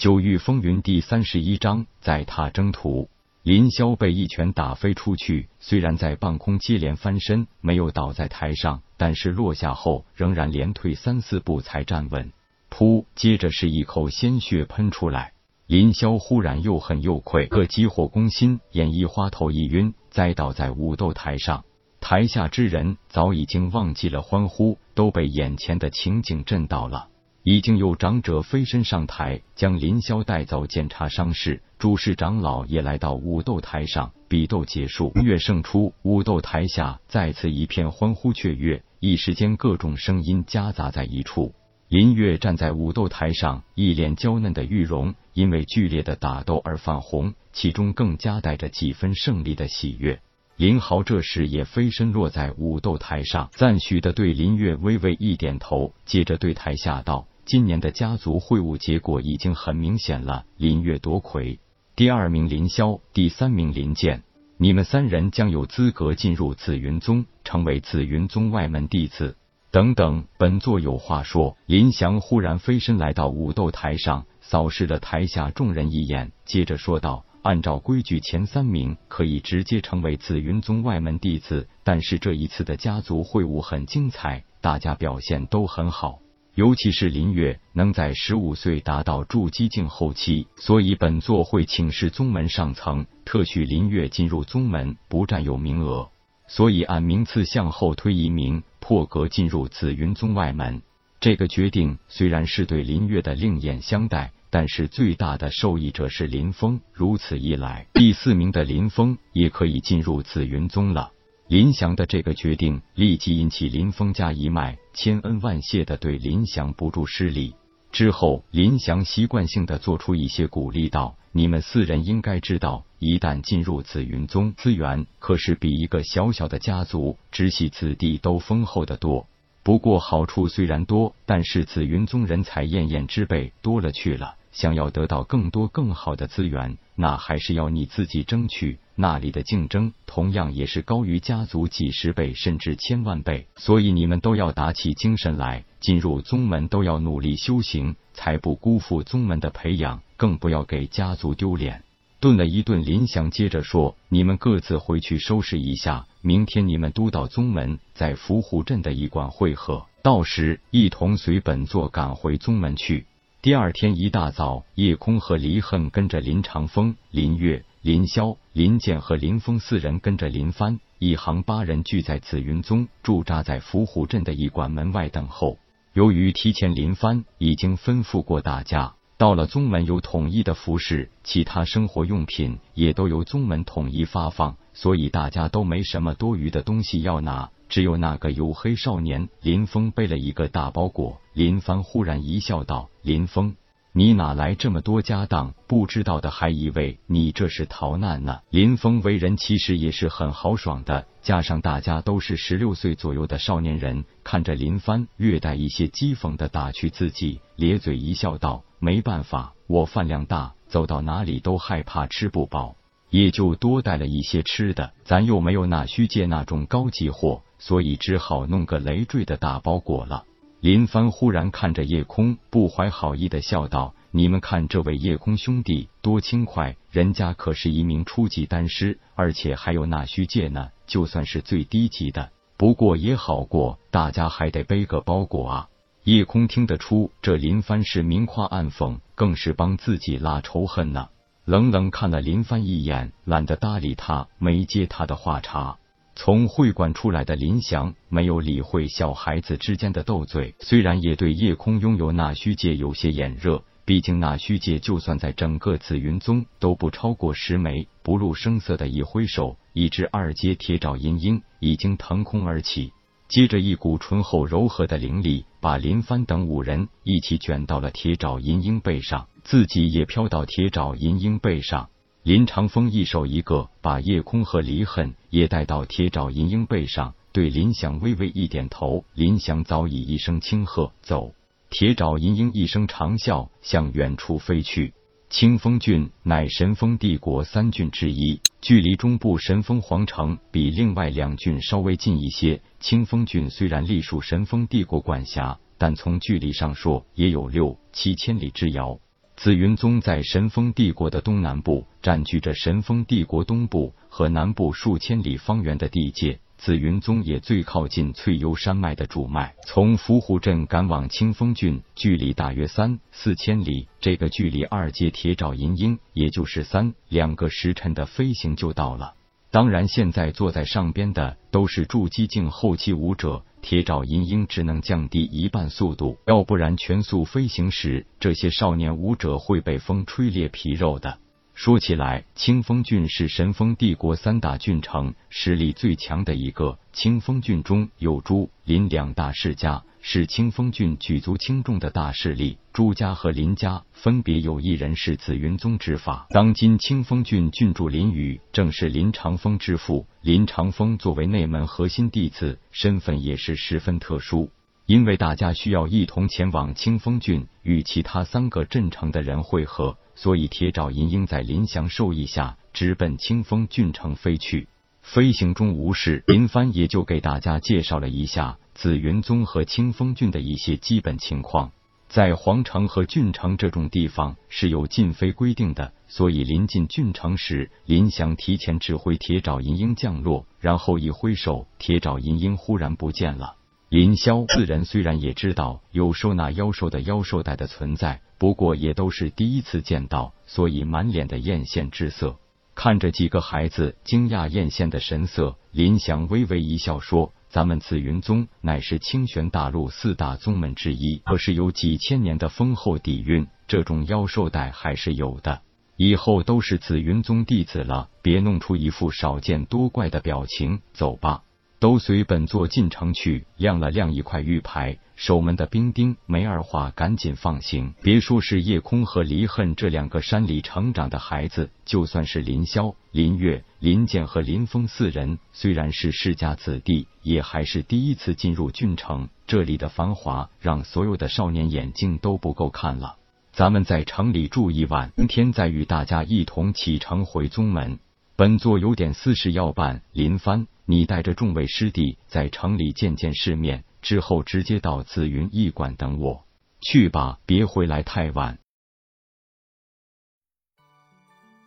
九域风云第三十一章，在踏征途。林霄被一拳打飞出去，虽然在半空接连翻身，没有倒在台上，但是落下后仍然连退三四步才站稳。噗！接着是一口鲜血喷出来。林霄忽然又恨又愧，个急火攻心，眼一花，头一晕，栽倒在武斗台上。台下之人早已经忘记了欢呼，都被眼前的情景震到了。已经有长者飞身上台，将林霄带走检查伤势。主事长老也来到武斗台上，比斗结束，月胜出。武斗台下再次一片欢呼雀跃，一时间各种声音夹杂在一处。林月站在武斗台上，一脸娇嫩的玉容因为剧烈的打斗而泛红，其中更夹带着几分胜利的喜悦。林豪这时也飞身落在武斗台上，赞许的对林月微微一点头，接着对台下道。今年的家族会晤结果已经很明显了，林月夺魁，第二名林霄，第三名林剑，你们三人将有资格进入紫云宗，成为紫云宗外门弟子。等等，本座有话说。林翔忽然飞身来到武斗台上，扫视了台下众人一眼，接着说道：“按照规矩，前三名可以直接成为紫云宗外门弟子，但是这一次的家族会晤很精彩，大家表现都很好。”尤其是林月能在十五岁达到筑基境后期，所以本座会请示宗门上层，特许林月进入宗门，不占有名额。所以按名次向后推一名，破格进入紫云宗外门。这个决定虽然是对林月的另眼相待，但是最大的受益者是林峰。如此一来，第四名的林峰也可以进入紫云宗了。林翔的这个决定立即引起林峰家一脉千恩万谢的对林翔不住施礼。之后，林翔习惯性的做出一些鼓励道：“你们四人应该知道，一旦进入紫云宗，资源可是比一个小小的家族直系子弟都丰厚的多。不过好处虽然多，但是紫云宗人才艳艳之辈多了去了。”想要得到更多更好的资源，那还是要你自己争取。那里的竞争同样也是高于家族几十倍甚至千万倍，所以你们都要打起精神来，进入宗门都要努力修行，才不辜负宗门的培养，更不要给家族丢脸。顿了一顿，林祥接着说：“你们各自回去收拾一下，明天你们都到宗门在伏虎镇的驿馆会合，到时一同随本座赶回宗门去。”第二天一大早，叶空和离恨跟着林长风、林月、林霄、林剑和林峰四人跟着林帆，一行八人聚在紫云宗，驻扎在伏虎镇的驿馆门外等候。由于提前林帆已经吩咐过大家，到了宗门有统一的服饰，其他生活用品也都由宗门统一发放，所以大家都没什么多余的东西要拿。只有那个黝黑少年林峰背了一个大包裹，林帆忽然一笑道：“林峰，你哪来这么多家当？不知道的还以为你这是逃难呢。”林峰为人其实也是很豪爽的，加上大家都是十六岁左右的少年人，看着林帆略带一些讥讽的打趣自己，咧嘴一笑道：“没办法，我饭量大，走到哪里都害怕吃不饱，也就多带了一些吃的。咱又没有那虚界那种高级货。”所以只好弄个累赘的大包裹了。林帆忽然看着夜空，不怀好意的笑道：“你们看这位夜空兄弟多轻快，人家可是一名初级丹师，而且还有纳虚界呢。就算是最低级的，不过也好过大家还得背个包裹啊。”夜空听得出这林帆是明夸暗讽，更是帮自己拉仇恨呢。冷冷看了林帆一眼，懒得搭理他，没接他的话茬。从会馆出来的林翔没有理会小孩子之间的斗嘴，虽然也对夜空拥有那虚界有些眼热，毕竟那虚界就算在整个紫云宗都不超过十枚。不露声色的一挥手，一只二阶铁爪银鹰已经腾空而起，接着一股醇厚柔和的灵力把林帆等五人一起卷到了铁爪银鹰背上，自己也飘到铁爪银鹰背上。林长风一手一个，把叶空和离恨也带到铁爪银鹰背上，对林翔微微一点头。林翔早已一声轻喝，走。铁爪银鹰一声长啸，向远处飞去。清风郡乃神风帝国三郡之一，距离中部神风皇城比另外两郡稍微近一些。清风郡虽然隶属神风帝国管辖，但从距离上说，也有六七千里之遥。紫云宗在神风帝国的东南部，占据着神风帝国东部和南部数千里方圆的地界。紫云宗也最靠近翠幽山脉的主脉，从伏虎镇赶往清风郡，距离大约三四千里。这个距离二阶铁爪银鹰，也就是三两个时辰的飞行就到了。当然，现在坐在上边的都是筑基境后期武者，铁爪银鹰只能降低一半速度，要不然全速飞行时，这些少年武者会被风吹裂皮肉的。说起来，清风郡是神风帝国三大郡城实力最强的一个。清风郡中有朱、林两大世家，是清风郡举足轻重的大势力。朱家和林家分别有一人是紫云宗之法。当今清风郡郡主林雨正是林长风之父。林长风作为内门核心弟子，身份也是十分特殊。因为大家需要一同前往清风郡与其他三个镇城的人会合，所以铁爪银鹰在林祥授意下直奔清风郡城飞去。飞行中无事，林帆也就给大家介绍了一下紫云宗和清风郡的一些基本情况。在皇城和郡城这种地方是有禁飞规定的，所以临近郡城时，林祥提前指挥铁爪银鹰降落，然后一挥手，铁爪银鹰忽然不见了。林霄四人虽然也知道有收纳妖兽的妖兽袋的存在，不过也都是第一次见到，所以满脸的艳羡之色。看着几个孩子惊讶艳羡的神色，林祥微微一笑说：“咱们紫云宗乃是清玄大陆四大宗门之一，可是有几千年的丰厚底蕴，这种妖兽袋还是有的。以后都是紫云宗弟子了，别弄出一副少见多怪的表情。走吧。”都随本座进城去，亮了亮一块玉牌。守门的兵丁没二话，赶紧放行。别说是夜空和离恨这两个山里成长的孩子，就算是林霄、林月、林剑和林峰四人，虽然是世家子弟，也还是第一次进入郡城。这里的繁华，让所有的少年眼睛都不够看了。咱们在城里住一晚，明天再与大家一同启程回宗门。本座有点私事要办，林帆。你带着众位师弟在城里见见世面，之后直接到紫云驿馆等我去吧，别回来太晚。